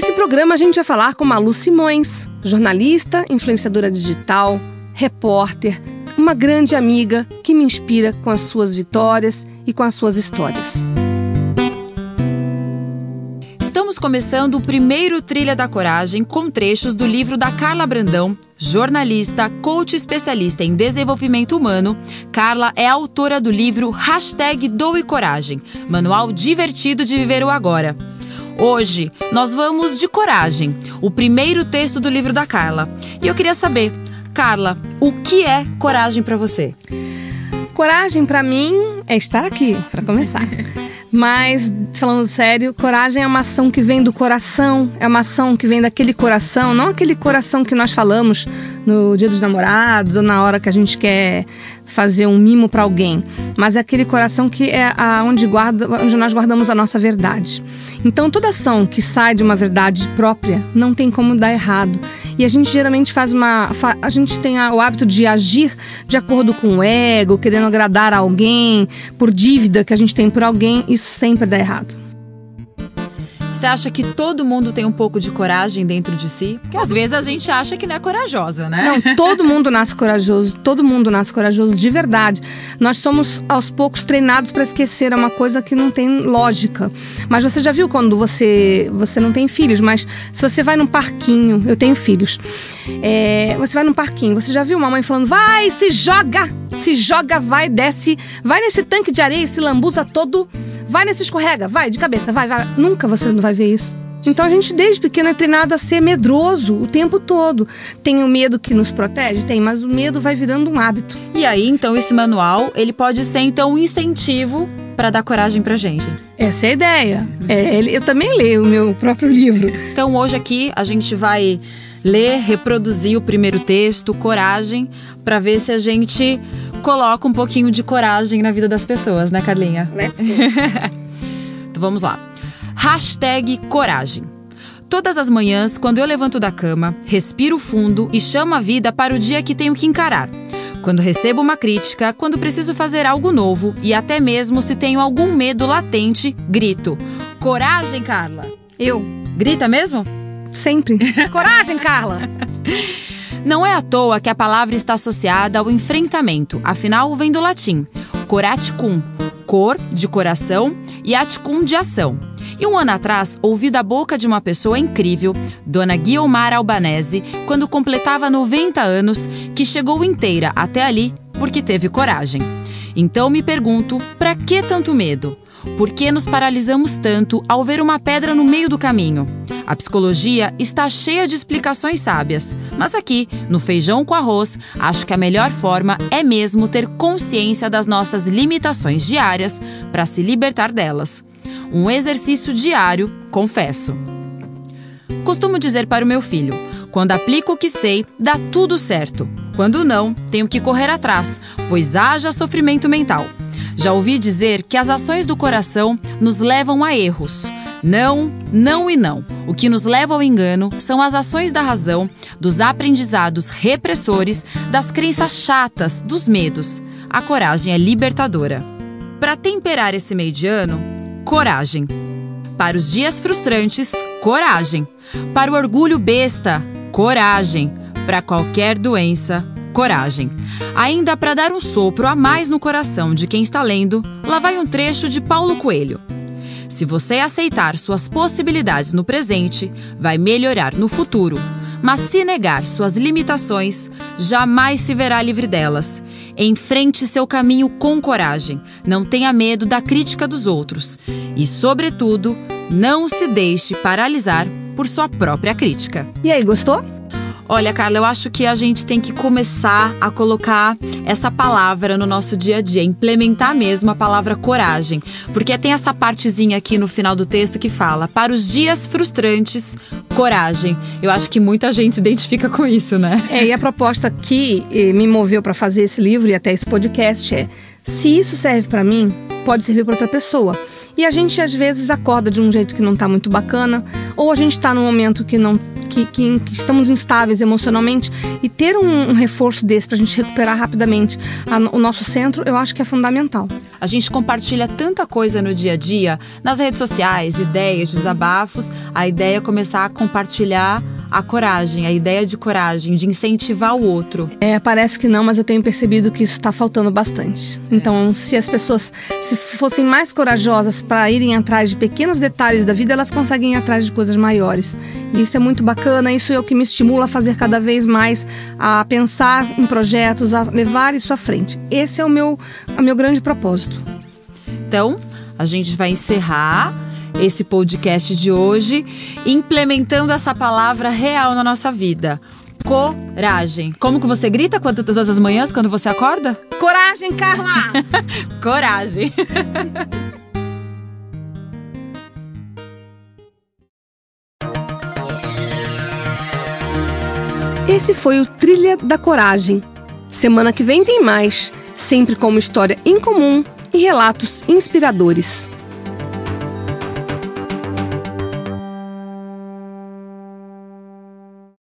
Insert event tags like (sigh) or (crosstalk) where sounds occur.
Nesse programa a gente vai falar com Malu Simões, jornalista, influenciadora digital, repórter, uma grande amiga que me inspira com as suas vitórias e com as suas histórias. Estamos começando o primeiro Trilha da Coragem com trechos do livro da Carla Brandão, jornalista, coach especialista em desenvolvimento humano. Carla é autora do livro Hashtag Doe Coragem, manual divertido de viver o agora. Hoje nós vamos de coragem, o primeiro texto do livro da Carla. E eu queria saber, Carla, o que é coragem para você? Coragem para mim é estar aqui, para começar. Mas, falando sério, coragem é uma ação que vem do coração, é uma ação que vem daquele coração, não aquele coração que nós falamos no dia dos namorados ou na hora que a gente quer fazer um mimo para alguém, mas é aquele coração que é onde, guarda, onde nós guardamos a nossa verdade. Então, toda ação que sai de uma verdade própria não tem como dar errado. E a gente geralmente faz uma. A gente tem o hábito de agir de acordo com o ego, querendo agradar alguém, por dívida que a gente tem por alguém, isso sempre dá errado. Você acha que todo mundo tem um pouco de coragem dentro de si? Porque às vezes a gente acha que não é corajosa, né? Não, todo mundo nasce corajoso, todo mundo nasce corajoso de verdade. Nós somos aos poucos treinados para esquecer uma coisa que não tem lógica. Mas você já viu quando você você não tem filhos, mas se você vai num parquinho, eu tenho filhos. É, você vai num parquinho, você já viu uma mãe falando: "Vai, se joga, se joga, vai, desce, vai nesse tanque de areia, se lambuza todo, vai nesse escorrega, vai de cabeça, vai, vai". Nunca você não vai ver isso. Então a gente desde pequeno é treinado a ser medroso o tempo todo. Tem o medo que nos protege? Tem, mas o medo vai virando um hábito. E aí, então, esse manual, ele pode ser então um incentivo para dar coragem pra gente. Essa é a ideia. É, eu também leio o meu próprio livro. Então hoje aqui a gente vai ler, reproduzir o primeiro texto, coragem, para ver se a gente coloca um pouquinho de coragem na vida das pessoas, né, Carlinha? Let's (laughs) go. então vamos lá. Hashtag coragem. Todas as manhãs, quando eu levanto da cama, respiro fundo e chamo a vida para o dia que tenho que encarar. Quando recebo uma crítica, quando preciso fazer algo novo e até mesmo se tenho algum medo latente, grito: Coragem, Carla! Eu. Grita mesmo? Sempre. (laughs) Coragem, Carla! (laughs) Não é à toa que a palavra está associada ao enfrentamento, afinal vem do latim coraticum, cor de coração e aticum de ação. E um ano atrás, ouvi da boca de uma pessoa incrível, Dona Guiomar Albanese, quando completava 90 anos, que chegou inteira até ali porque teve coragem. Então me pergunto, para que tanto medo? Por que nos paralisamos tanto ao ver uma pedra no meio do caminho? A psicologia está cheia de explicações sábias, mas aqui, no Feijão com Arroz, acho que a melhor forma é mesmo ter consciência das nossas limitações diárias para se libertar delas. Um exercício diário, confesso. Costumo dizer para o meu filho: quando aplico o que sei, dá tudo certo. Quando não, tenho que correr atrás, pois haja sofrimento mental. Já ouvi dizer que as ações do coração nos levam a erros. Não, não e não. O que nos leva ao engano são as ações da razão, dos aprendizados repressores, das crenças chatas, dos medos. A coragem é libertadora. Para temperar esse meio de ano, coragem. Para os dias frustrantes, coragem. Para o orgulho besta, coragem. Para qualquer doença, coragem. Ainda para dar um sopro a mais no coração de quem está lendo, lá vai um trecho de Paulo Coelho. Se você aceitar suas possibilidades no presente, vai melhorar no futuro. Mas se negar suas limitações, jamais se verá livre delas. Enfrente seu caminho com coragem. Não tenha medo da crítica dos outros. E, sobretudo, não se deixe paralisar por sua própria crítica. E aí, gostou? Olha, Carla, eu acho que a gente tem que começar a colocar essa palavra no nosso dia a dia, implementar mesmo a palavra coragem. Porque tem essa partezinha aqui no final do texto que fala: para os dias frustrantes, coragem. Eu acho que muita gente se identifica com isso, né? É, e a proposta que eh, me moveu para fazer esse livro e até esse podcast é: se isso serve para mim, pode servir para outra pessoa. E a gente às vezes acorda de um jeito que não está muito bacana, ou a gente está num momento que não que, que, que, estamos instáveis emocionalmente e ter um, um reforço desse para a gente recuperar rapidamente a, o nosso centro, eu acho que é fundamental. A gente compartilha tanta coisa no dia a dia, nas redes sociais, ideias, desabafos. A ideia é começar a compartilhar a coragem, a ideia de coragem, de incentivar o outro. É, parece que não, mas eu tenho percebido que isso está faltando bastante. Então, se as pessoas se fossem mais corajosas para irem atrás de pequenos detalhes da vida, elas conseguem ir atrás de coisas maiores. E isso é muito bacana, isso é o que me estimula a fazer cada vez mais, a pensar em projetos, a levar isso à frente. Esse é o meu, o meu grande propósito. Então, a gente vai encerrar esse podcast de hoje, implementando essa palavra real na nossa vida. Coragem. Como que você grita quando, todas as manhãs quando você acorda? Coragem, Carla! (laughs) Coragem. (laughs) Esse foi o Trilha da Coragem. Semana que vem tem mais, sempre com uma história incomum e relatos inspiradores.